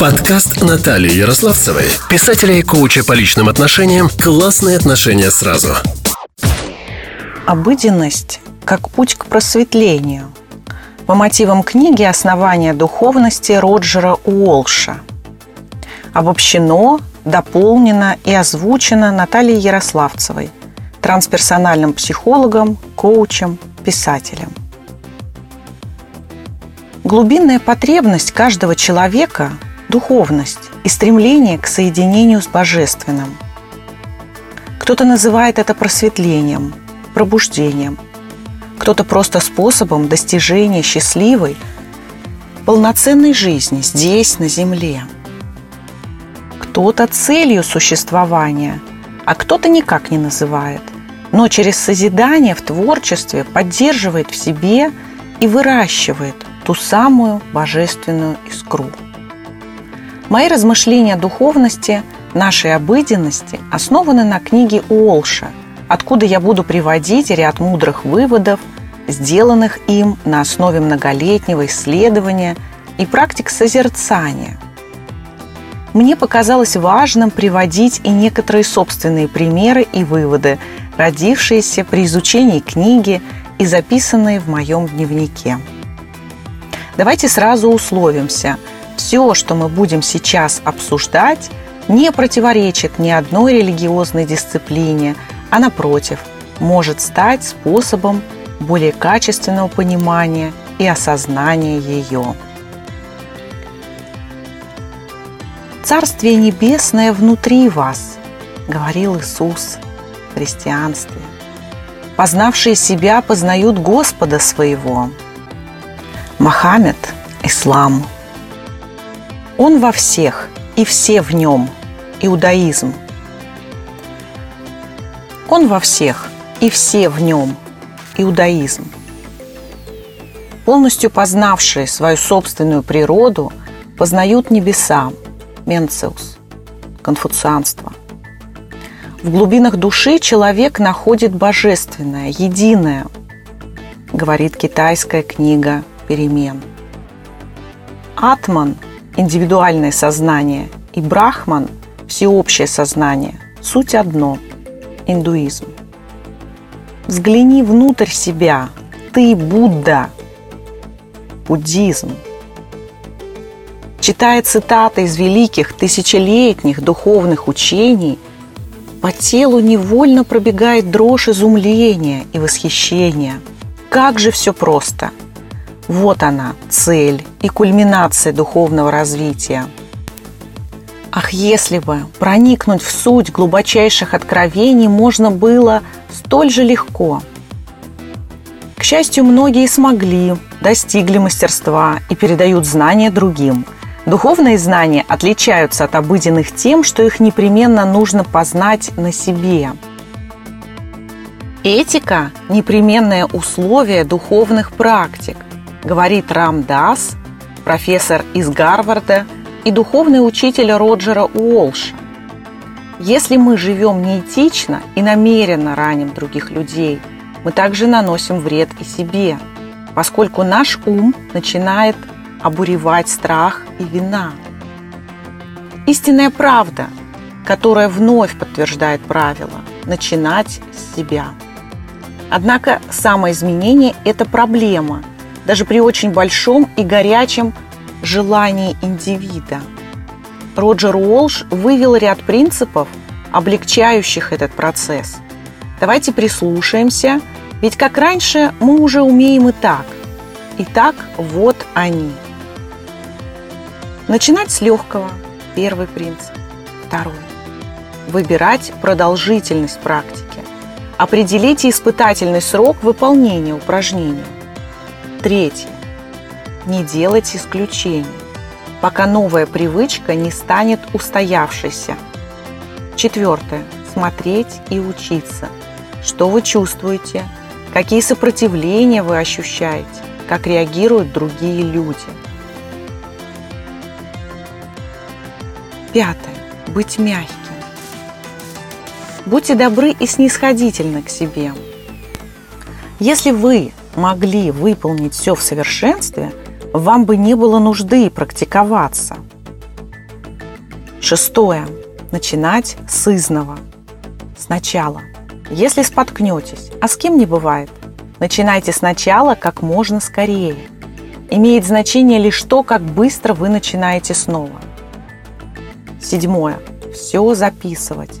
Подкаст Натальи Ярославцевой, писателя и коуча по личным отношениям «Классные отношения сразу». Обыденность как путь к просветлению. По мотивам книги «Основание духовности» Роджера Уолша. Обобщено, дополнено и озвучено Натальей Ярославцевой, трансперсональным психологом, коучем, писателем. Глубинная потребность каждого человека – духовность и стремление к соединению с Божественным. Кто-то называет это просветлением, пробуждением, кто-то просто способом достижения счастливой, полноценной жизни здесь, на Земле. Кто-то целью существования, а кто-то никак не называет, но через созидание в творчестве поддерживает в себе и выращивает – ту самую божественную искру. Мои размышления о духовности, нашей обыденности основаны на книге Уолша, откуда я буду приводить ряд мудрых выводов, сделанных им на основе многолетнего исследования и практик созерцания. Мне показалось важным приводить и некоторые собственные примеры и выводы, родившиеся при изучении книги и записанные в моем дневнике. Давайте сразу условимся. Все, что мы будем сейчас обсуждать, не противоречит ни одной религиозной дисциплине, а напротив, может стать способом более качественного понимания и осознания ее. «Царствие небесное внутри вас», — говорил Иисус в христианстве. «Познавшие себя познают Господа своего». Мохаммед – ислам. Он во всех, и все в нем. Иудаизм. Он во всех, и все в нем. Иудаизм. Полностью познавшие свою собственную природу познают небеса. Менциус. Конфуцианство. В глубинах души человек находит божественное, единое, говорит китайская книга перемен. Атман – индивидуальное сознание, и Брахман – всеобщее сознание. Суть одно – индуизм. Взгляни внутрь себя. Ты Будда. Буддизм. Читая цитаты из великих тысячелетних духовных учений, по телу невольно пробегает дрожь изумления и восхищения. Как же все просто – вот она, цель и кульминация духовного развития. Ах, если бы проникнуть в суть глубочайших откровений можно было столь же легко. К счастью, многие смогли, достигли мастерства и передают знания другим. Духовные знания отличаются от обыденных тем, что их непременно нужно познать на себе. Этика – непременное условие духовных практик говорит Рам Дас, профессор из Гарварда и духовный учитель Роджера Уолша. Если мы живем неэтично и намеренно раним других людей, мы также наносим вред и себе, поскольку наш ум начинает обуревать страх и вина. Истинная правда, которая вновь подтверждает правило – начинать с себя. Однако самоизменение – это проблема, даже при очень большом и горячем желании индивида. Роджер Уолш вывел ряд принципов, облегчающих этот процесс. Давайте прислушаемся, ведь как раньше мы уже умеем и так. Итак, вот они. Начинать с легкого – первый принцип. Второй – выбирать продолжительность практики. Определите испытательный срок выполнения упражнения. Третье. Не делать исключений, пока новая привычка не станет устоявшейся. Четвертое. Смотреть и учиться. Что вы чувствуете? Какие сопротивления вы ощущаете? Как реагируют другие люди? Пятое. Быть мягким. Будьте добры и снисходительны к себе. Если вы могли выполнить все в совершенстве, вам бы не было нужды практиковаться. Шестое. Начинать с изного. Сначала. Если споткнетесь, а с кем не бывает, начинайте сначала как можно скорее. Имеет значение лишь то, как быстро вы начинаете снова. Седьмое. Все записывать.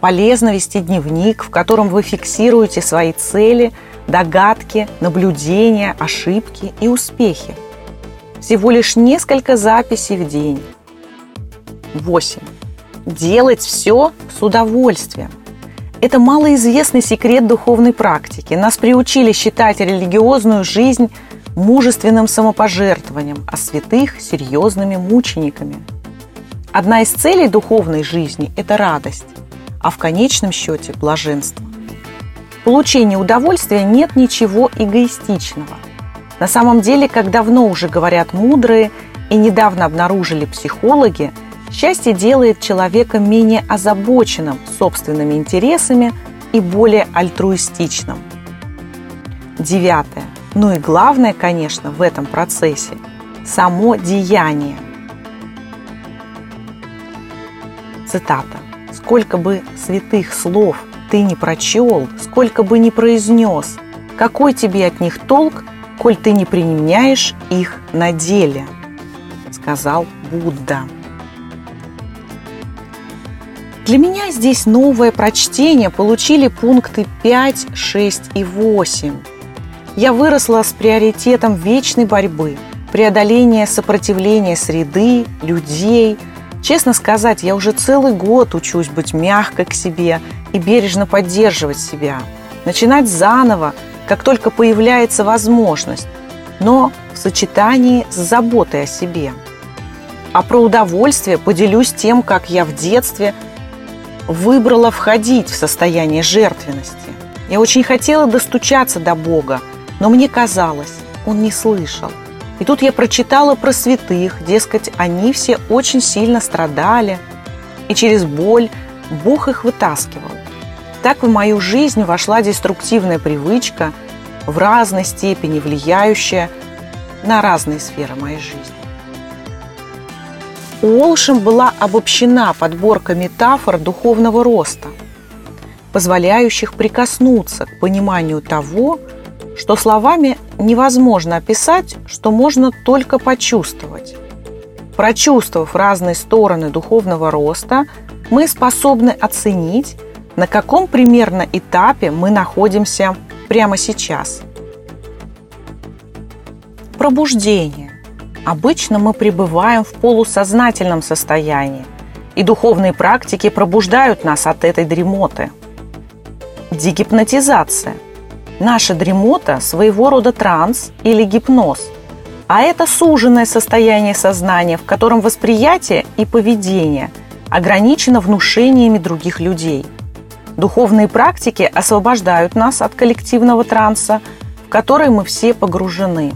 Полезно вести дневник, в котором вы фиксируете свои цели, догадки, наблюдения, ошибки и успехи. Всего лишь несколько записей в день. 8. Делать все с удовольствием. Это малоизвестный секрет духовной практики. Нас приучили считать религиозную жизнь мужественным самопожертвованием, а святых – серьезными мучениками. Одна из целей духовной жизни – это радость, а в конечном счете – блаженство. В получении удовольствия нет ничего эгоистичного. На самом деле, как давно уже говорят мудрые и недавно обнаружили психологи – Счастье делает человека менее озабоченным собственными интересами и более альтруистичным. Девятое. Ну и главное, конечно, в этом процессе – само деяние. Цитата. «Сколько бы святых слов ты не прочел, сколько бы не произнес, какой тебе от них толк, коль ты не применяешь их на деле?» сказал Будда. Для меня здесь новое прочтение получили пункты 5, 6 и 8. Я выросла с приоритетом вечной борьбы, преодоления сопротивления среды, людей. Честно сказать, я уже целый год учусь быть мягкой к себе и бережно поддерживать себя. Начинать заново, как только появляется возможность, но в сочетании с заботой о себе. А про удовольствие поделюсь тем, как я в детстве – выбрала входить в состояние жертвенности. Я очень хотела достучаться до Бога, но мне казалось, Он не слышал. И тут я прочитала про святых, дескать, они все очень сильно страдали, и через боль Бог их вытаскивал. Так в мою жизнь вошла деструктивная привычка, в разной степени влияющая на разные сферы моей жизни. Уолшем была обобщена подборка метафор духовного роста, позволяющих прикоснуться к пониманию того, что словами невозможно описать, что можно только почувствовать. Прочувствовав разные стороны духовного роста, мы способны оценить, на каком примерно этапе мы находимся прямо сейчас. Пробуждение Обычно мы пребываем в полусознательном состоянии, и духовные практики пробуждают нас от этой дремоты. Дегипнотизация. Наша дремота – своего рода транс или гипноз, а это суженное состояние сознания, в котором восприятие и поведение ограничено внушениями других людей. Духовные практики освобождают нас от коллективного транса, в который мы все погружены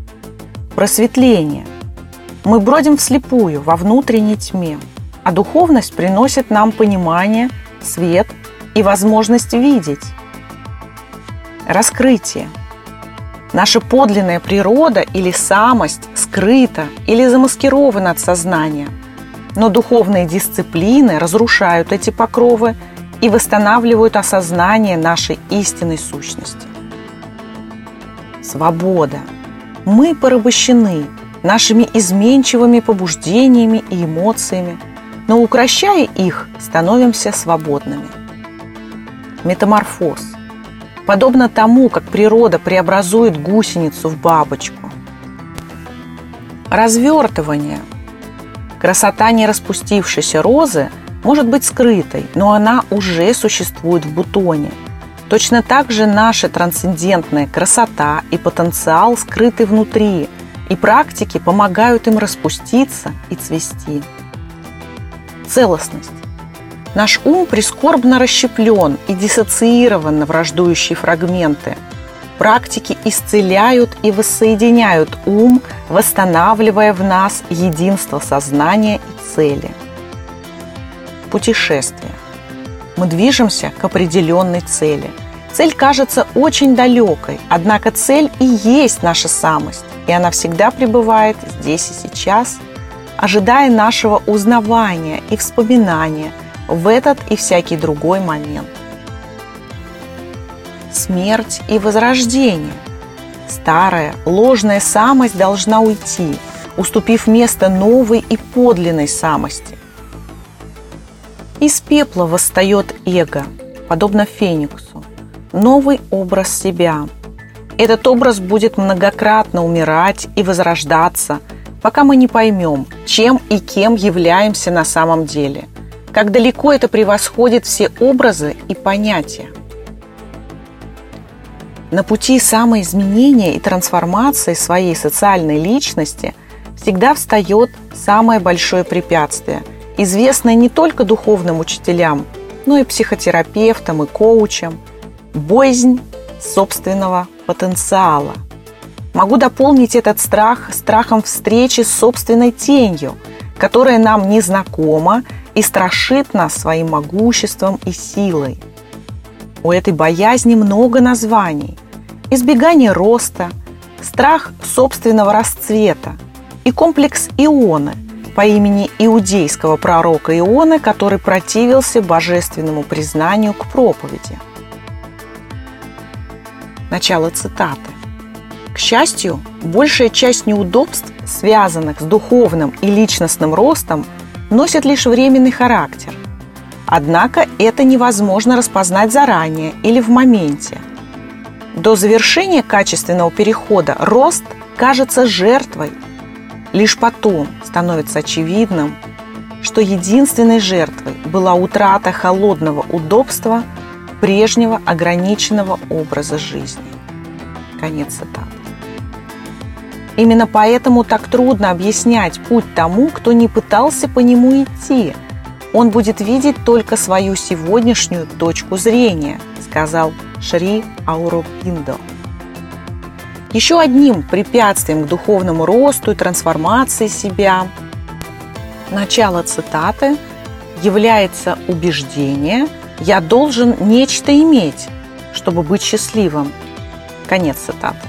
– просветление. Мы бродим вслепую, во внутренней тьме, а духовность приносит нам понимание, свет и возможность видеть. Раскрытие. Наша подлинная природа или самость скрыта или замаскирована от сознания. Но духовные дисциплины разрушают эти покровы и восстанавливают осознание нашей истинной сущности. Свобода – мы порабощены нашими изменчивыми побуждениями и эмоциями, но укращая их, становимся свободными. Метаморфоз. Подобно тому, как природа преобразует гусеницу в бабочку. Развертывание. Красота не распустившейся розы может быть скрытой, но она уже существует в бутоне – Точно так же наша трансцендентная красота и потенциал скрыты внутри, и практики помогают им распуститься и цвести. Целостность. Наш ум прискорбно расщеплен и диссоциирован на враждующие фрагменты. Практики исцеляют и воссоединяют ум, восстанавливая в нас единство сознания и цели. Путешествие мы движемся к определенной цели. Цель кажется очень далекой, однако цель и есть наша самость, и она всегда пребывает здесь и сейчас, ожидая нашего узнавания и вспоминания в этот и всякий другой момент. Смерть и возрождение. Старая, ложная самость должна уйти, уступив место новой и подлинной самости. Из пепла восстает эго, подобно фениксу, новый образ себя. Этот образ будет многократно умирать и возрождаться, пока мы не поймем, чем и кем являемся на самом деле, как далеко это превосходит все образы и понятия. На пути самоизменения и трансформации своей социальной личности всегда встает самое большое препятствие – известная не только духовным учителям, но и психотерапевтам и коучам, боязнь собственного потенциала. Могу дополнить этот страх страхом встречи с собственной тенью, которая нам незнакома и страшит нас своим могуществом и силой. У этой боязни много названий. Избегание роста, страх собственного расцвета и комплекс ионы – по имени иудейского пророка Иона, который противился божественному признанию к проповеди. Начало цитаты. К счастью, большая часть неудобств, связанных с духовным и личностным ростом, носит лишь временный характер. Однако это невозможно распознать заранее или в моменте. До завершения качественного перехода рост кажется жертвой Лишь потом становится очевидным, что единственной жертвой была утрата холодного удобства прежнего ограниченного образа жизни. Конец цитаты. Именно поэтому так трудно объяснять путь тому, кто не пытался по нему идти. Он будет видеть только свою сегодняшнюю точку зрения, сказал Шри Ауропиндо. Еще одним препятствием к духовному росту и трансформации себя, начало цитаты, является убеждение «я должен нечто иметь, чтобы быть счастливым». Конец цитаты.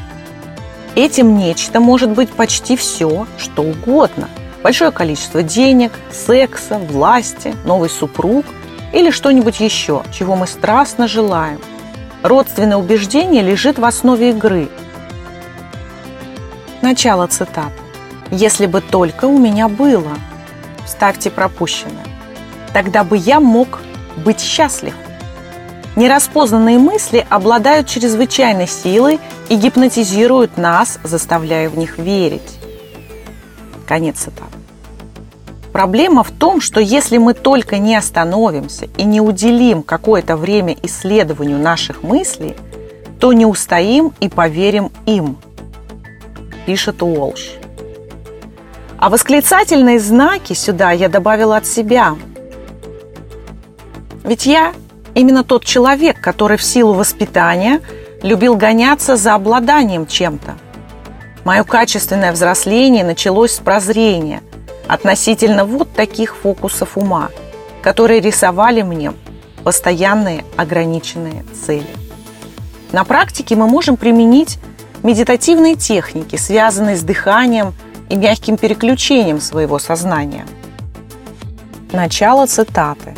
Этим нечто может быть почти все, что угодно. Большое количество денег, секса, власти, новый супруг или что-нибудь еще, чего мы страстно желаем. Родственное убеждение лежит в основе игры – Начало цитаты. «Если бы только у меня было...» Ставьте пропущенное. «Тогда бы я мог быть счастлив». Нераспознанные мысли обладают чрезвычайной силой и гипнотизируют нас, заставляя в них верить. Конец цитаты. Проблема в том, что если мы только не остановимся и не уделим какое-то время исследованию наших мыслей, то не устоим и поверим им – пишет Уолш. А восклицательные знаки сюда я добавила от себя. Ведь я именно тот человек, который в силу воспитания любил гоняться за обладанием чем-то. Мое качественное взросление началось с прозрения относительно вот таких фокусов ума, которые рисовали мне постоянные ограниченные цели. На практике мы можем применить медитативные техники, связанные с дыханием и мягким переключением своего сознания. Начало цитаты.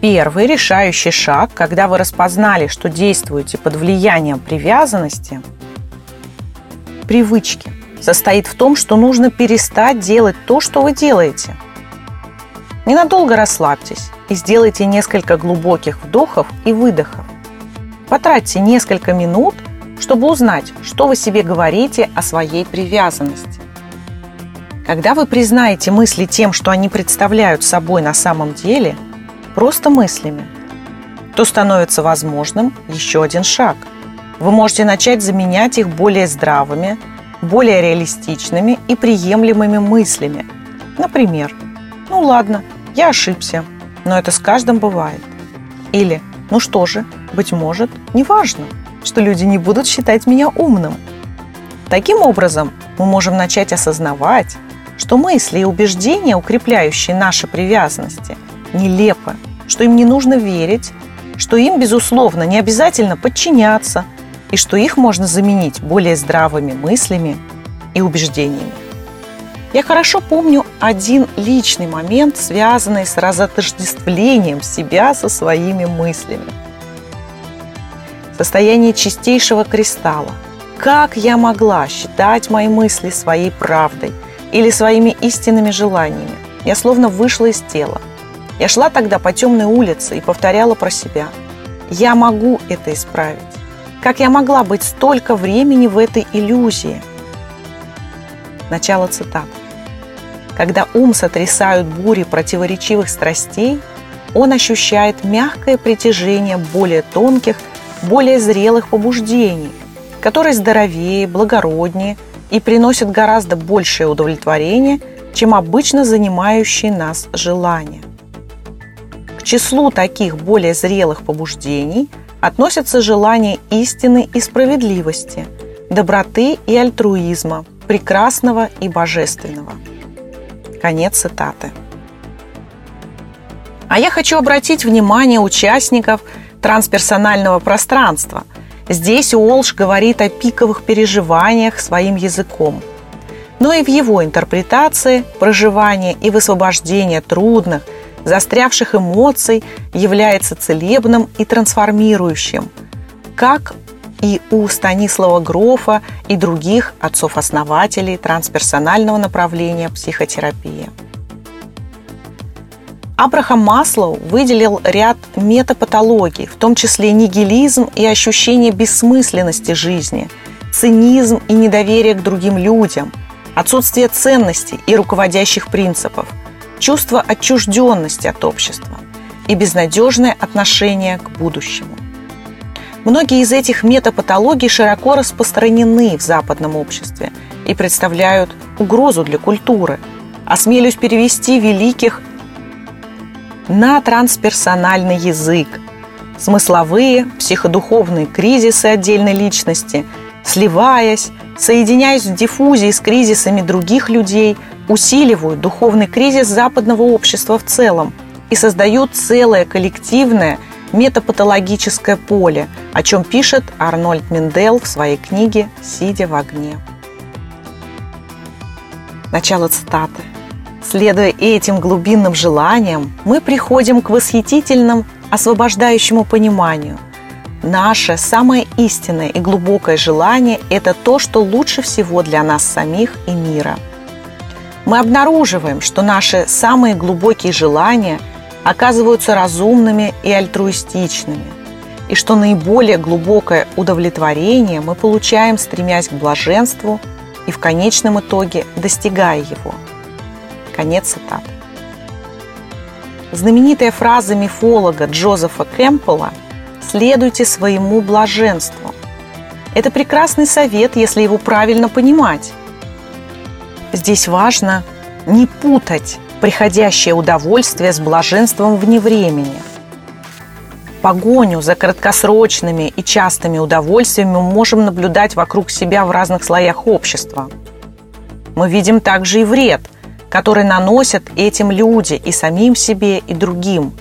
Первый решающий шаг, когда вы распознали, что действуете под влиянием привязанности, привычки, состоит в том, что нужно перестать делать то, что вы делаете. Ненадолго расслабьтесь и сделайте несколько глубоких вдохов и выдохов. Потратьте несколько минут – чтобы узнать, что вы себе говорите о своей привязанности. Когда вы признаете мысли тем, что они представляют собой на самом деле, просто мыслями, то становится возможным еще один шаг. Вы можете начать заменять их более здравыми, более реалистичными и приемлемыми мыслями. Например, «Ну ладно, я ошибся, но это с каждым бывает». Или «Ну что же, быть может, неважно» что люди не будут считать меня умным. Таким образом, мы можем начать осознавать, что мысли и убеждения, укрепляющие наши привязанности, нелепы, что им не нужно верить, что им, безусловно, не обязательно подчиняться, и что их можно заменить более здравыми мыслями и убеждениями. Я хорошо помню один личный момент, связанный с разотождествлением себя со своими мыслями. Состояние чистейшего кристалла. Как я могла считать мои мысли своей правдой или своими истинными желаниями? Я словно вышла из тела. Я шла тогда по темной улице и повторяла про себя. Я могу это исправить. Как я могла быть столько времени в этой иллюзии? Начало цитаты. Когда ум сотрясают бури противоречивых страстей, он ощущает мягкое притяжение более тонких, более зрелых побуждений, которые здоровее, благороднее и приносят гораздо большее удовлетворение, чем обычно занимающие нас желания. К числу таких более зрелых побуждений относятся желания истины и справедливости, доброты и альтруизма, прекрасного и божественного – Конец цитаты. А я хочу обратить внимание участников трансперсонального пространства. Здесь Уолш говорит о пиковых переживаниях своим языком. Но и в его интерпретации проживание и высвобождение трудных, застрявших эмоций является целебным и трансформирующим, как и у Станислава Грофа и других отцов-основателей трансперсонального направления психотерапии. Абрахам Маслоу выделил ряд метапатологий, в том числе нигилизм и ощущение бессмысленности жизни, цинизм и недоверие к другим людям, отсутствие ценностей и руководящих принципов, чувство отчужденности от общества и безнадежное отношение к будущему. Многие из этих метапатологий широко распространены в западном обществе и представляют угрозу для культуры. Осмелюсь перевести великих на трансперсональный язык. Смысловые, психодуховные кризисы отдельной личности, сливаясь, соединяясь в диффузии с кризисами других людей, усиливают духовный кризис западного общества в целом и создают целое коллективное – метапатологическое поле, о чем пишет Арнольд Миндел в своей книге «Сидя в огне». Начало цитаты. Следуя этим глубинным желаниям, мы приходим к восхитительному, освобождающему пониманию. Наше самое истинное и глубокое желание – это то, что лучше всего для нас самих и мира. Мы обнаруживаем, что наши самые глубокие желания – оказываются разумными и альтруистичными, и что наиболее глубокое удовлетворение мы получаем, стремясь к блаженству и в конечном итоге достигая его. Конец цитаты. Знаменитая фраза мифолога Джозефа Кэмпбелла «Следуйте своему блаженству». Это прекрасный совет, если его правильно понимать. Здесь важно не путать приходящее удовольствие с блаженством вне времени. Погоню за краткосрочными и частыми удовольствиями мы можем наблюдать вокруг себя в разных слоях общества. Мы видим также и вред, который наносят этим люди и самим себе, и другим.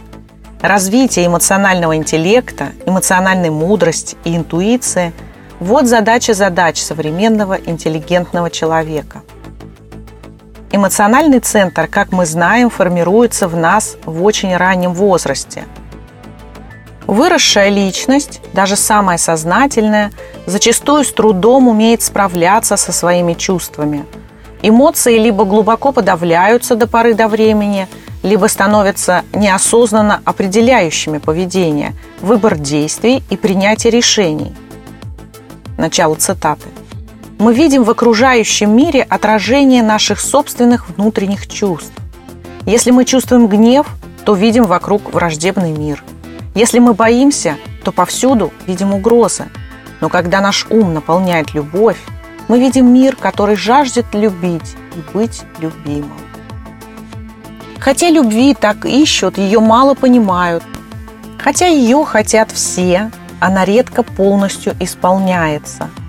Развитие эмоционального интеллекта, эмоциональной мудрости и интуиции – вот задача задач современного интеллигентного человека – Эмоциональный центр, как мы знаем, формируется в нас в очень раннем возрасте. Выросшая личность, даже самая сознательная, зачастую с трудом умеет справляться со своими чувствами. Эмоции либо глубоко подавляются до поры до времени, либо становятся неосознанно определяющими поведение, выбор действий и принятие решений. Начало цитаты мы видим в окружающем мире отражение наших собственных внутренних чувств. Если мы чувствуем гнев, то видим вокруг враждебный мир. Если мы боимся, то повсюду видим угрозы. Но когда наш ум наполняет любовь, мы видим мир, который жаждет любить и быть любимым. Хотя любви так ищут, ее мало понимают. Хотя ее хотят все, она редко полностью исполняется –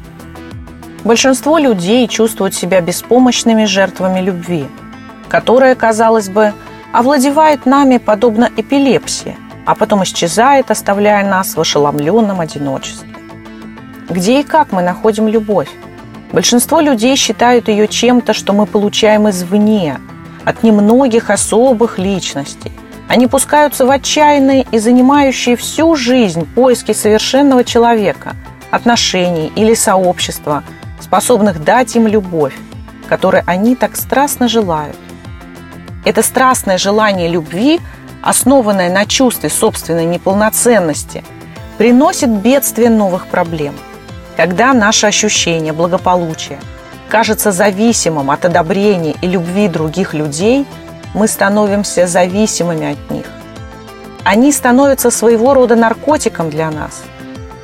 Большинство людей чувствуют себя беспомощными жертвами любви, которая, казалось бы, овладевает нами подобно эпилепсии, а потом исчезает, оставляя нас в ошеломленном одиночестве. Где и как мы находим любовь? Большинство людей считают ее чем-то, что мы получаем извне, от немногих особых личностей. Они пускаются в отчаянные и занимающие всю жизнь поиски совершенного человека, отношений или сообщества, способных дать им любовь, которой они так страстно желают. Это страстное желание любви, основанное на чувстве собственной неполноценности, приносит бедствие новых проблем. Когда наше ощущение благополучия кажется зависимым от одобрения и любви других людей, мы становимся зависимыми от них. Они становятся своего рода наркотиком для нас.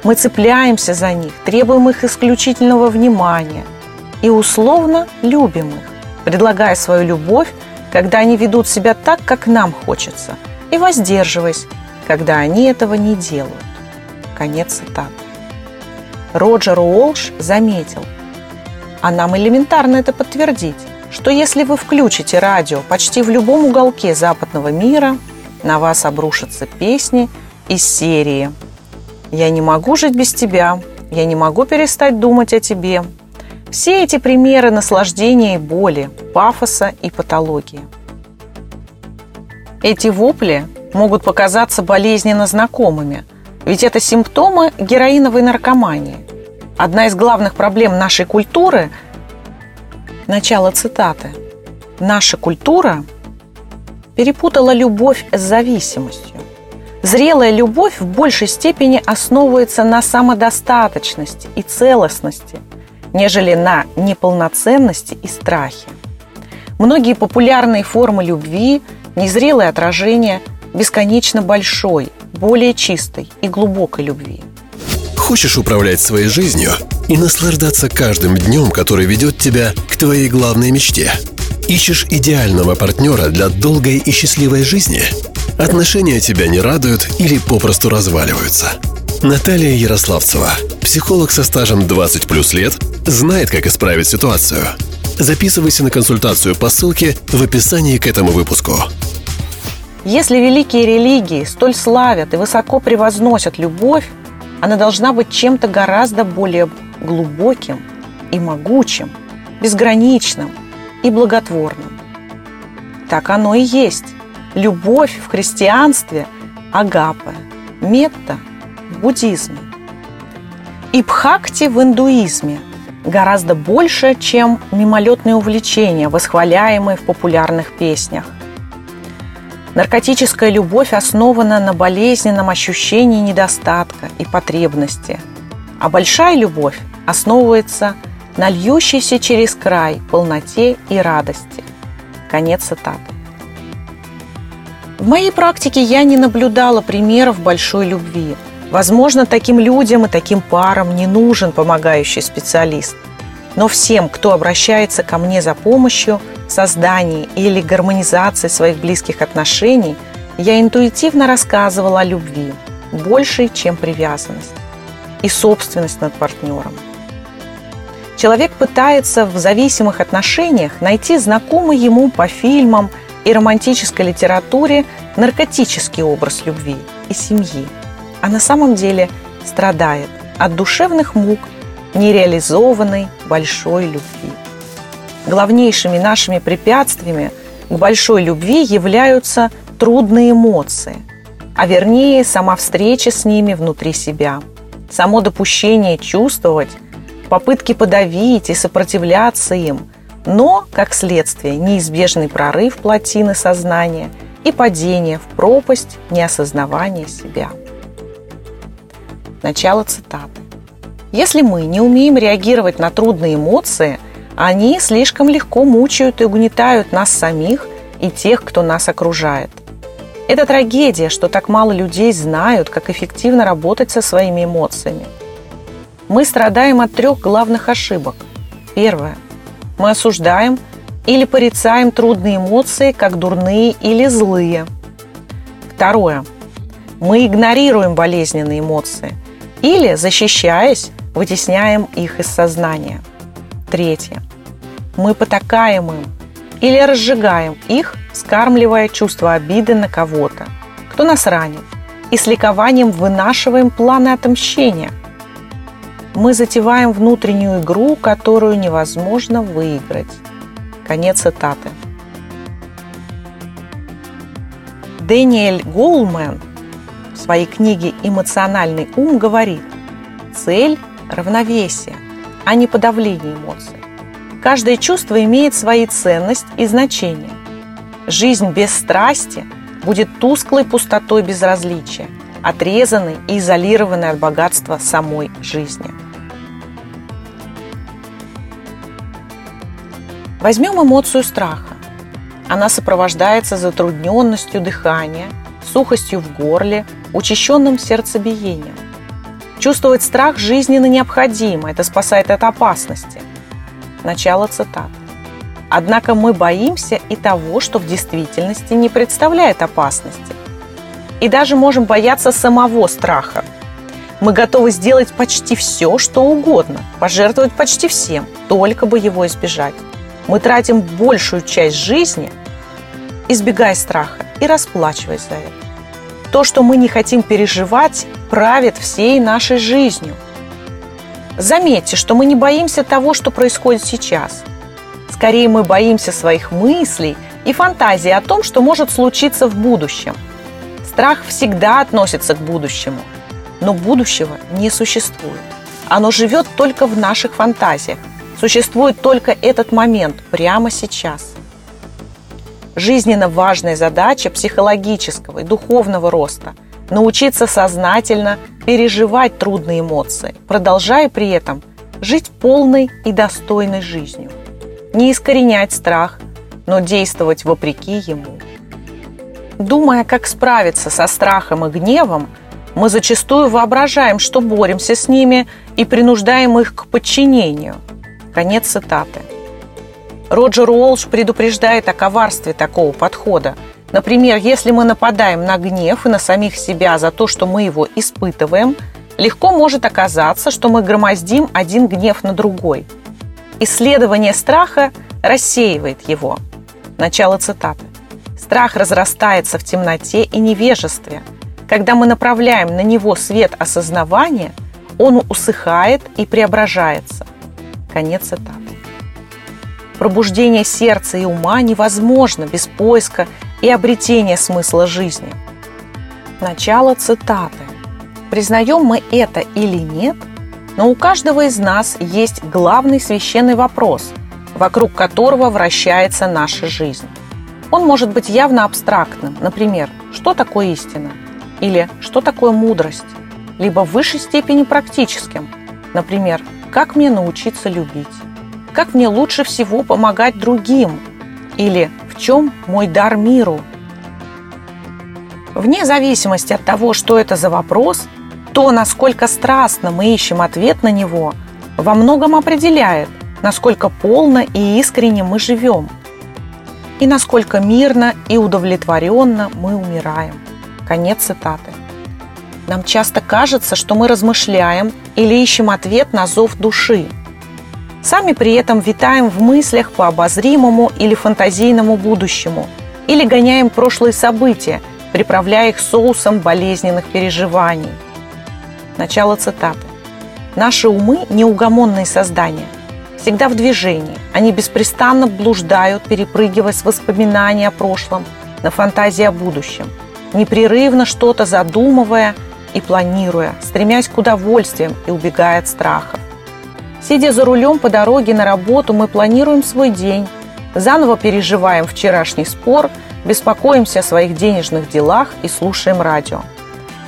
Мы цепляемся за них, требуем их исключительного внимания и условно любим их, предлагая свою любовь когда они ведут себя так, как нам хочется, и воздерживаясь, когда они этого не делают. Конец цитаты. Роджер Уолш заметил, а нам элементарно это подтвердить, что если вы включите радио почти в любом уголке западного мира, на вас обрушатся песни из серии. «Я не могу жить без тебя», «Я не могу перестать думать о тебе», все эти примеры наслаждения и боли, пафоса и патологии. Эти вопли могут показаться болезненно знакомыми, ведь это симптомы героиновой наркомании. Одна из главных проблем нашей культуры – начало цитаты – «Наша культура перепутала любовь с зависимостью. Зрелая любовь в большей степени основывается на самодостаточности и целостности – нежели на неполноценности и страхе. Многие популярные формы любви – незрелое отражение бесконечно большой, более чистой и глубокой любви. Хочешь управлять своей жизнью и наслаждаться каждым днем, который ведет тебя к твоей главной мечте? Ищешь идеального партнера для долгой и счастливой жизни? Отношения тебя не радуют или попросту разваливаются? Наталья Ярославцева, психолог со стажем 20 плюс лет, знает, как исправить ситуацию. Записывайся на консультацию по ссылке в описании к этому выпуску. Если великие религии столь славят и высоко превозносят любовь, она должна быть чем-то гораздо более глубоким и могучим, безграничным и благотворным. Так оно и есть. Любовь в христианстве – агапе, метта в буддизме. И бхакти в индуизме – гораздо больше, чем мимолетные увлечения, восхваляемые в популярных песнях. Наркотическая любовь основана на болезненном ощущении недостатка и потребности, а большая любовь основывается на льющейся через край полноте и радости. Конец цитаты. В моей практике я не наблюдала примеров большой любви – Возможно, таким людям и таким парам не нужен помогающий специалист. Но всем, кто обращается ко мне за помощью в создании или гармонизации своих близких отношений, я интуитивно рассказывала о любви, большей, чем привязанность, и собственность над партнером. Человек пытается в зависимых отношениях найти знакомый ему по фильмам и романтической литературе наркотический образ любви и семьи – а на самом деле страдает от душевных мук нереализованной большой любви. Главнейшими нашими препятствиями к большой любви являются трудные эмоции, а вернее сама встреча с ними внутри себя, само допущение чувствовать, попытки подавить и сопротивляться им, но, как следствие, неизбежный прорыв плотины сознания и падение в пропасть неосознавания себя. Начало цитаты. Если мы не умеем реагировать на трудные эмоции, они слишком легко мучают и угнетают нас самих и тех, кто нас окружает. Это трагедия, что так мало людей знают, как эффективно работать со своими эмоциями. Мы страдаем от трех главных ошибок. Первое. Мы осуждаем или порицаем трудные эмоции как дурные или злые. Второе. Мы игнорируем болезненные эмоции – или, защищаясь, вытесняем их из сознания. Третье. Мы потакаем им или разжигаем их, скармливая чувство обиды на кого-то, кто нас ранит, и с ликованием вынашиваем планы отомщения. мы затеваем внутреннюю игру, которую невозможно выиграть. Конец цитаты. Дэниэль Голмен в своей книге «Эмоциональный ум» говорит, цель – равновесие, а не подавление эмоций. Каждое чувство имеет свои ценность и значение. Жизнь без страсти будет тусклой пустотой безразличия, отрезанной и изолированной от богатства самой жизни. Возьмем эмоцию страха. Она сопровождается затрудненностью дыхания, сухостью в горле, учащенным сердцебиением. Чувствовать страх жизненно необходимо, это спасает от опасности. Начало цитаты. Однако мы боимся и того, что в действительности не представляет опасности. И даже можем бояться самого страха. Мы готовы сделать почти все, что угодно, пожертвовать почти всем, только бы его избежать. Мы тратим большую часть жизни, избегая страха и расплачиваясь за это. То, что мы не хотим переживать, правит всей нашей жизнью. Заметьте, что мы не боимся того, что происходит сейчас. Скорее, мы боимся своих мыслей и фантазий о том, что может случиться в будущем. Страх всегда относится к будущему, но будущего не существует. Оно живет только в наших фантазиях. Существует только этот момент, прямо сейчас – жизненно важная задача психологического и духовного роста – научиться сознательно переживать трудные эмоции, продолжая при этом жить полной и достойной жизнью. Не искоренять страх, но действовать вопреки ему. Думая, как справиться со страхом и гневом, мы зачастую воображаем, что боремся с ними и принуждаем их к подчинению. Конец цитаты. Роджер Уолш предупреждает о коварстве такого подхода. Например, если мы нападаем на гнев и на самих себя за то, что мы его испытываем, легко может оказаться, что мы громоздим один гнев на другой. Исследование страха рассеивает его. Начало цитаты. Страх разрастается в темноте и невежестве. Когда мы направляем на него свет осознавания, он усыхает и преображается. Конец цитаты. Пробуждение сердца и ума невозможно без поиска и обретения смысла жизни. Начало цитаты. Признаем мы это или нет, но у каждого из нас есть главный священный вопрос, вокруг которого вращается наша жизнь. Он может быть явно абстрактным, например, что такое истина, или что такое мудрость, либо в высшей степени практическим, например, как мне научиться любить как мне лучше всего помогать другим или в чем мой дар миру. Вне зависимости от того, что это за вопрос, то, насколько страстно мы ищем ответ на него, во многом определяет, насколько полно и искренне мы живем, и насколько мирно и удовлетворенно мы умираем. Конец цитаты. Нам часто кажется, что мы размышляем или ищем ответ на зов души – Сами при этом витаем в мыслях по обозримому или фантазийному будущему, или гоняем прошлые события, приправляя их соусом болезненных переживаний. Начало цитаты. Наши умы – неугомонные создания, всегда в движении. Они беспрестанно блуждают, перепрыгивая с воспоминания о прошлом на фантазии о будущем, непрерывно что-то задумывая и планируя, стремясь к удовольствиям и убегая от страхов. Сидя за рулем по дороге на работу, мы планируем свой день, заново переживаем вчерашний спор, беспокоимся о своих денежных делах и слушаем радио.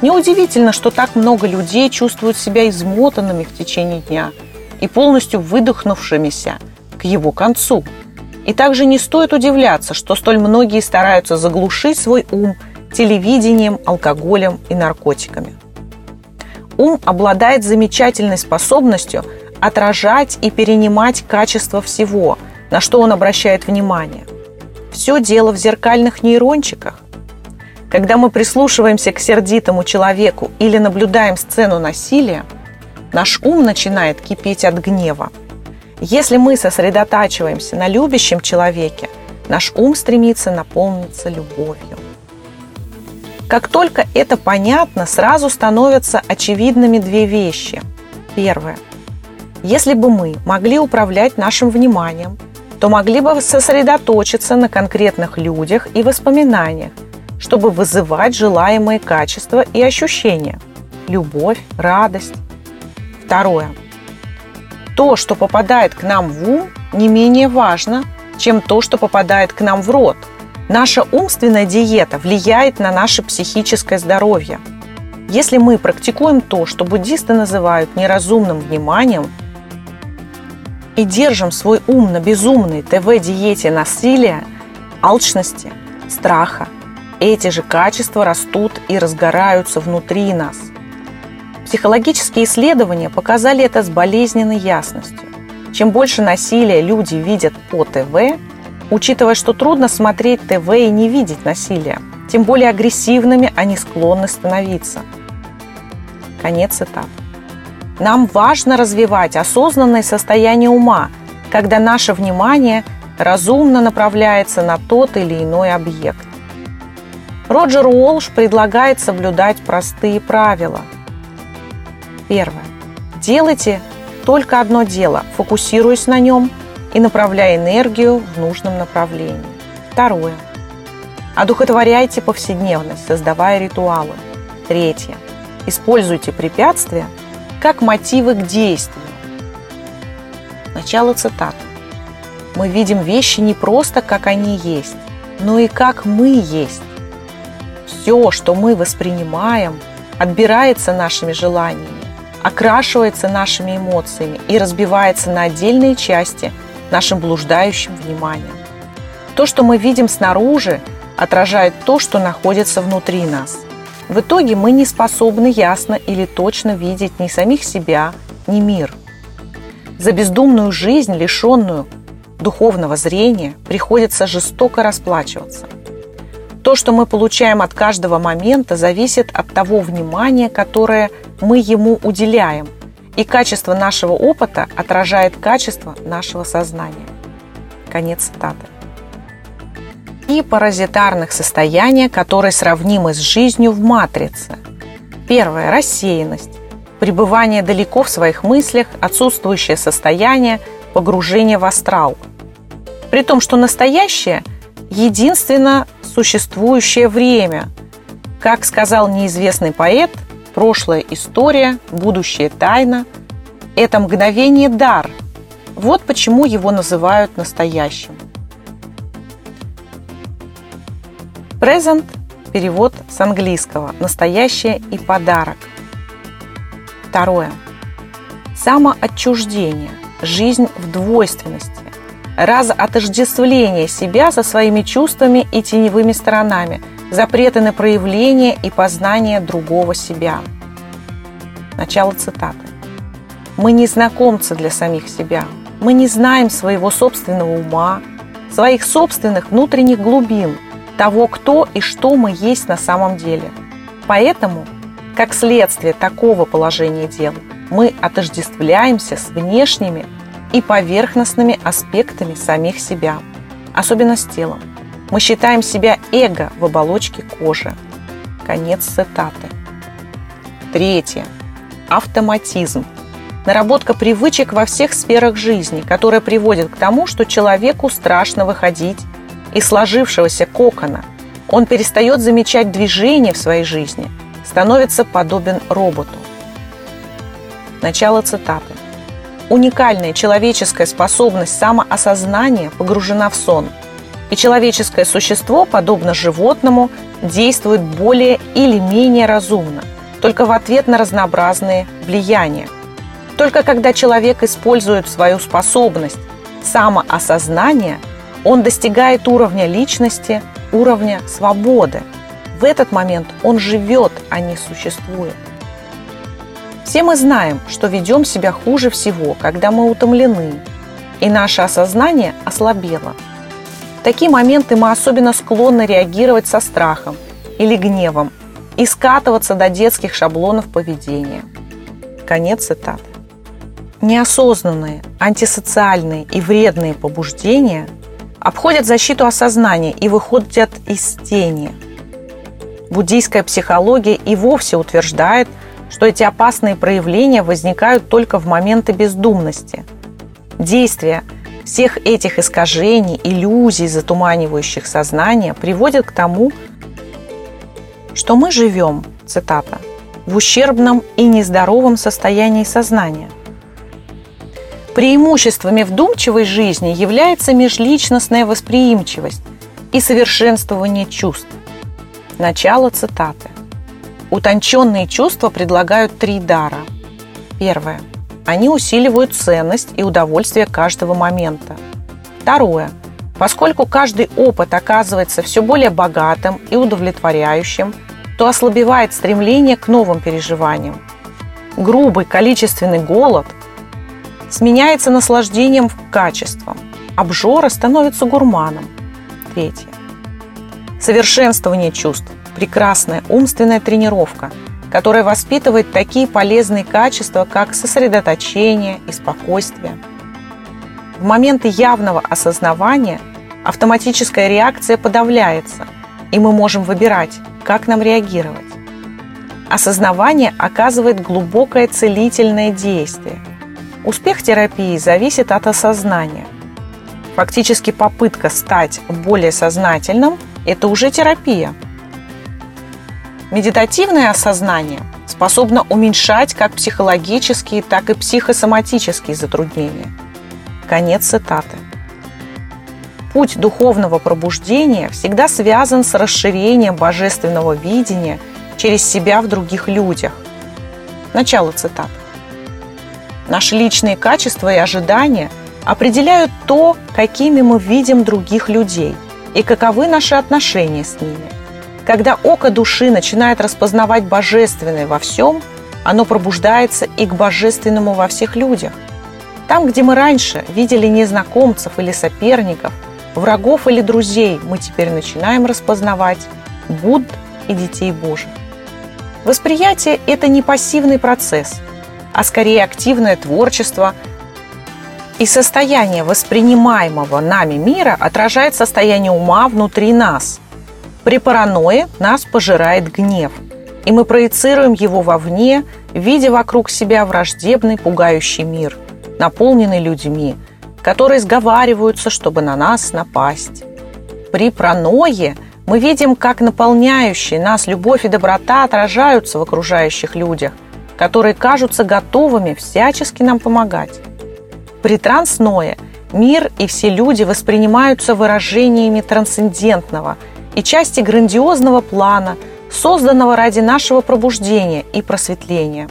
Неудивительно, что так много людей чувствуют себя измотанными в течение дня и полностью выдохнувшимися к его концу. И также не стоит удивляться, что столь многие стараются заглушить свой ум телевидением, алкоголем и наркотиками. Ум обладает замечательной способностью отражать и перенимать качество всего, на что он обращает внимание. Все дело в зеркальных нейрончиках. Когда мы прислушиваемся к сердитому человеку или наблюдаем сцену насилия, наш ум начинает кипеть от гнева. Если мы сосредотачиваемся на любящем человеке, наш ум стремится наполниться любовью. Как только это понятно, сразу становятся очевидными две вещи. Первое – Если бы мы могли управлять нашим вниманием, то могли бы сосредоточиться на конкретных людях и воспоминаниях, чтобы вызывать желаемые качества и ощущения – любовь, радость. Второе. То, что попадает к нам в ум, не менее важно, чем то, что попадает к нам в рот. Наша умственная диета влияет на наше психическое здоровье. Если мы практикуем то, что буддисты называют неразумным вниманием, и держим свой ум на безумной ТВ-диете насилия, алчности, страха, эти же качества растут и разгораются внутри нас. Психологические исследования показали это с болезненной ясностью. Чем больше насилия люди видят по ТВ, учитывая, что трудно смотреть ТВ и не видеть насилия, тем более агрессивными они склонны становиться. Конец цитаты. Нам важно развивать осознанное состояние ума, когда наше внимание разумно направляется на тот или иной объект. Роджер Уолш предлагает соблюдать простые правила. Первое. Делайте только одно дело, фокусируясь на нем и направляя энергию в нужном направлении. Второе. Одухотворяйте повседневность, создавая ритуалы. Третье. Используйте препятствия – как мотивы к действию. Начало цитаты. Мы видим вещи не просто как они есть, но и как мы есть. Все, что мы воспринимаем, отбирается нашими желаниями, окрашивается нашими эмоциями и разбивается на отдельные части нашим блуждающим вниманием. То, что мы видим снаружи, отражает то, что находится внутри нас – в итоге мы не способны ясно или точно видеть ни самих себя, ни мир. За бездумную жизнь, лишенную духовного зрения, приходится жестоко расплачиваться. То, что мы получаем от каждого момента, зависит от того внимания, которое мы ему уделяем, и качество нашего опыта отражает качество нашего сознания. Конец цитаты и паразитарных состояния, которые сравнимы с жизнью в матрице. Первое – рассеянность, пребывание далеко в своих мыслях, отсутствующее состояние, погружение в астрал. При том, что настоящее – единственно существующее время. Как сказал неизвестный поэт, прошлая история, будущее тайна – это мгновение дар. Вот почему его называют настоящим. Present – перевод с английского «настоящее» и «подарок». Второе. Самоотчуждение, жизнь в двойственности, разотождествление себя со своими чувствами и теневыми сторонами, запреты на проявление и познание другого себя. Начало цитаты. Мы не знакомцы для самих себя. Мы не знаем своего собственного ума, своих собственных внутренних глубин – того, кто и что мы есть на самом деле. Поэтому, как следствие такого положения дел, мы отождествляемся с внешними и поверхностными аспектами самих себя, особенно с телом. Мы считаем себя эго в оболочке кожи. Конец цитаты. Третье. Автоматизм. Наработка привычек во всех сферах жизни, которая приводит к тому, что человеку страшно выходить из сложившегося кокона. Он перестает замечать движение в своей жизни, становится подобен роботу. Начало цитаты. Уникальная человеческая способность самоосознания погружена в сон, и человеческое существо, подобно животному, действует более или менее разумно, только в ответ на разнообразные влияния. Только когда человек использует свою способность самоосознания – он достигает уровня личности, уровня свободы. В этот момент он живет, а не существует. Все мы знаем, что ведем себя хуже всего, когда мы утомлены, и наше осознание ослабело. В такие моменты мы особенно склонны реагировать со страхом или гневом и скатываться до детских шаблонов поведения. Конец цитаты. Неосознанные, антисоциальные и вредные побуждения – обходят защиту осознания и выходят из тени. Буддийская психология и вовсе утверждает, что эти опасные проявления возникают только в моменты бездумности. Действия всех этих искажений, иллюзий, затуманивающих сознание, приводят к тому, что мы живем, цитата, в ущербном и нездоровом состоянии сознания. Преимуществами вдумчивой жизни является межличностная восприимчивость и совершенствование чувств. Начало цитаты. Утонченные чувства предлагают три дара. Первое. Они усиливают ценность и удовольствие каждого момента. Второе. Поскольку каждый опыт оказывается все более богатым и удовлетворяющим, то ослабевает стремление к новым переживаниям. Грубый количественный голод сменяется наслаждением качеством. Обжора становится гурманом. Третье. Совершенствование чувств прекрасная умственная тренировка, которая воспитывает такие полезные качества, как сосредоточение и спокойствие. В моменты явного осознавания автоматическая реакция подавляется, и мы можем выбирать, как нам реагировать. Осознавание оказывает глубокое целительное действие. Успех терапии зависит от осознания. Фактически попытка стать более сознательным – это уже терапия – Медитативное осознание способно уменьшать как психологические, так и психосоматические затруднения. Конец цитаты. Путь духовного пробуждения всегда связан с расширением божественного видения через себя в других людях. Начало цитаты. Наши личные качества и ожидания определяют то, какими мы видим других людей и каковы наши отношения с ними – когда око души начинает распознавать божественное во всем, оно пробуждается и к божественному во всех людях. Там, где мы раньше видели незнакомцев или соперников, врагов или друзей, мы теперь начинаем распознавать Будд и детей Божьих. Восприятие – это не пассивный процесс, а скорее активное творчество, и состояние воспринимаемого нами мира отражает состояние ума внутри нас – при паранойе нас пожирает гнев, и мы проецируем его вовне, видя вокруг себя враждебный, пугающий мир, наполненный людьми, которые сговариваются, чтобы на нас напасть. При праное мы видим, как наполняющие нас любовь и доброта отражаются в окружающих людях, которые кажутся готовыми всячески нам помогать. При трансное мир и все люди воспринимаются выражениями трансцендентного – и части грандиозного плана, созданного ради нашего пробуждения и просветления.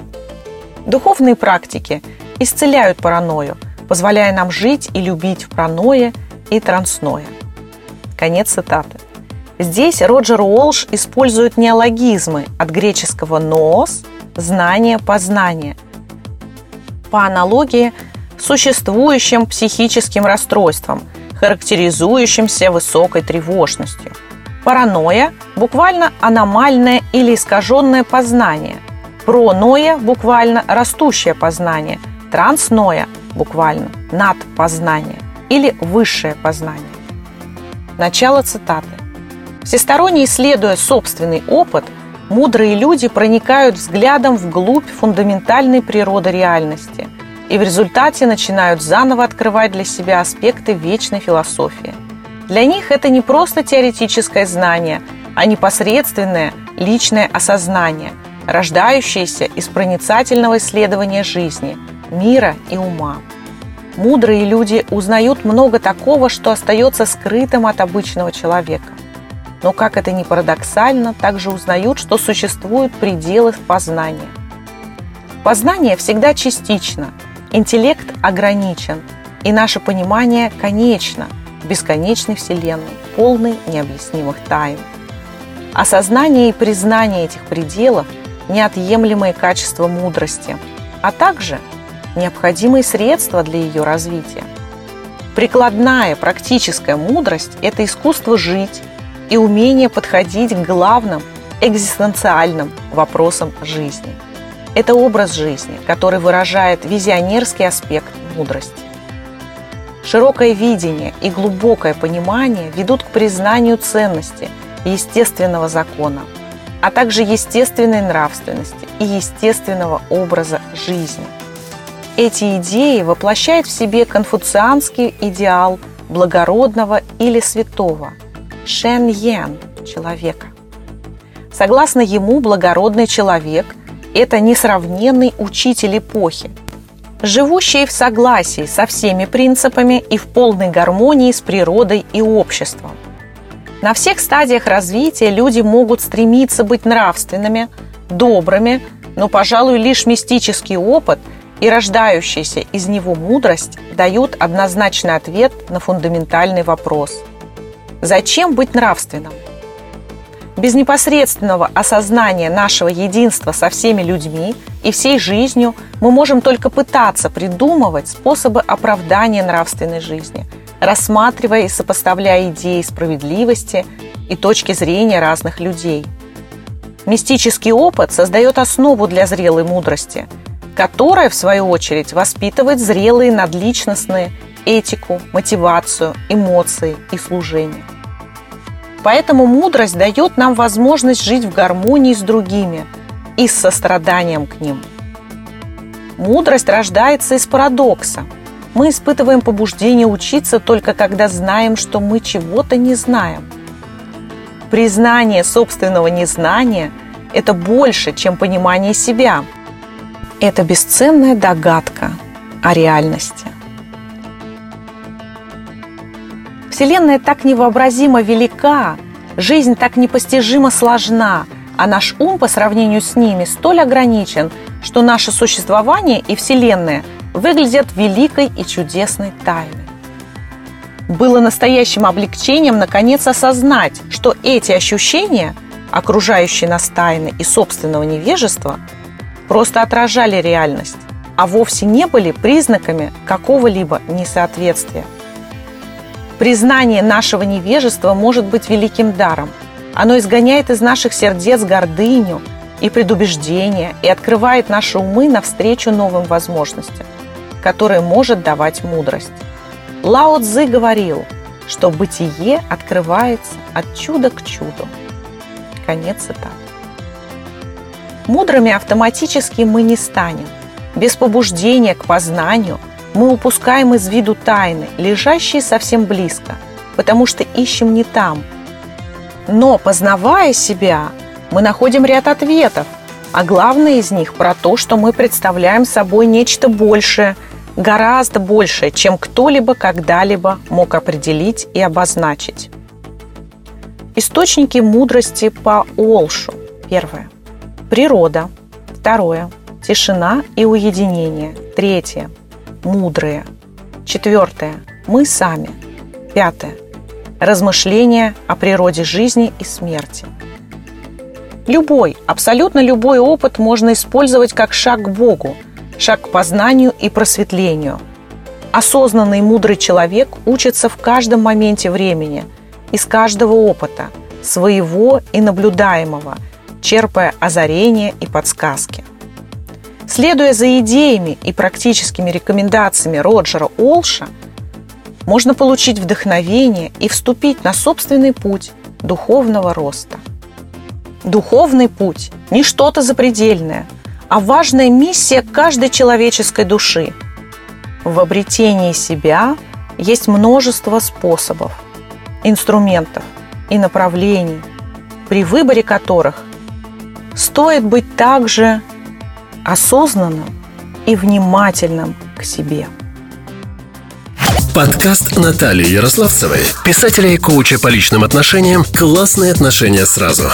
Духовные практики исцеляют паранойю, позволяя нам жить и любить в праное и трансное. Конец цитаты. Здесь Роджер Уолш использует неологизмы от греческого «ноос» – «знание», «познание». По аналогии с существующим психическим расстройством, характеризующимся высокой тревожностью – Паранойя – буквально аномальное или искаженное познание. Проноя – буквально растущее познание. Трансноя – буквально надпознание или высшее познание. Начало цитаты. Всесторонне исследуя собственный опыт, мудрые люди проникают взглядом вглубь фундаментальной природы реальности и в результате начинают заново открывать для себя аспекты вечной философии – для них это не просто теоретическое знание, а непосредственное личное осознание, рождающееся из проницательного исследования жизни, мира и ума. Мудрые люди узнают много такого, что остается скрытым от обычного человека. Но, как это ни парадоксально, также узнают, что существуют пределы познания. Познание всегда частично, интеллект ограничен, и наше понимание конечно – бесконечной Вселенной, полной необъяснимых тайн. Осознание и признание этих пределов – неотъемлемые качества мудрости, а также необходимые средства для ее развития. Прикладная практическая мудрость – это искусство жить и умение подходить к главным экзистенциальным вопросам жизни. Это образ жизни, который выражает визионерский аспект мудрости. Широкое видение и глубокое понимание ведут к признанию ценности естественного закона. а также естественной нравственности и естественного образа жизни. Эти идеи воплощают в себе конфуцианский идеал благородного или святого – Шен Йен – человека. Согласно ему, благородный человек – это несравненный учитель эпохи, живущий в согласии со всеми принципами и в полной гармонии с природой и обществом. На всех стадиях развития люди могут стремиться быть нравственными, добрыми, но, пожалуй, лишь мистический опыт и рождающаяся из него мудрость дают однозначный ответ на фундаментальный вопрос. Зачем быть нравственным? Без непосредственного осознания нашего единства со всеми людьми и всей жизнью мы можем только пытаться придумывать способы оправдания нравственной жизни, рассматривая и сопоставляя идеи справедливости и точки зрения разных людей. Мистический опыт создает основу для зрелой мудрости, которая, в свою очередь, воспитывает зрелые надличностные этику, мотивацию, эмоции и служение – Поэтому мудрость дает нам возможность жить в гармонии с другими и с состраданием к ним. Мудрость рождается из парадокса. Мы испытываем побуждение учиться только когда знаем, что мы чего-то не знаем. Признание собственного незнания – это больше, чем понимание себя. Это бесценная догадка о реальности. Вселенная так невообразимо велика, жизнь так непостижимо сложна, а наш ум по сравнению с ними столь ограничен, что наше существование и Вселенная выглядят великой и чудесной тайной. Было настоящим облегчением наконец осознать, что эти ощущения, окружающие нас тайны и собственного невежества, просто отражали реальность, а вовсе не были признаками какого-либо несоответствия – Признание нашего невежества может быть великим даром. Оно изгоняет из наших сердец гордыню и предубеждение и открывает наши умы навстречу новым возможностям, которые может давать мудрость. Лао Цзы говорил, что бытие открывается от чуда к чуду. Конец цитаты. Мудрыми автоматически мы не станем. Без побуждения к познанию – мы упускаем из виду тайны, лежащие совсем близко, потому что ищем не там. Но, познавая себя, мы находим ряд ответов, а главное из них про то, что мы представляем собой нечто большее, гораздо большее, чем кто-либо когда-либо мог определить и обозначить. Источники мудрости по Олшу. Первое. Природа. Второе. Тишина и уединение. Третье мудрые. Четвертое. Мы сами. Пятое. Размышления о природе жизни и смерти. Любой, абсолютно любой опыт можно использовать как шаг к Богу, шаг к познанию и просветлению. Осознанный мудрый человек учится в каждом моменте времени, из каждого опыта, своего и наблюдаемого, черпая озарения и подсказки. Следуя за идеями и практическими рекомендациями Роджера Олша, можно получить вдохновение и вступить на собственный путь духовного роста. Духовный путь – не что-то запредельное, а важная миссия каждой человеческой души. В обретении себя есть множество способов, инструментов и направлений, при выборе которых стоит быть также осознанным и внимательным к себе. Подкаст Натальи Ярославцевой, писателя и коуча по личным отношениям «Классные отношения сразу».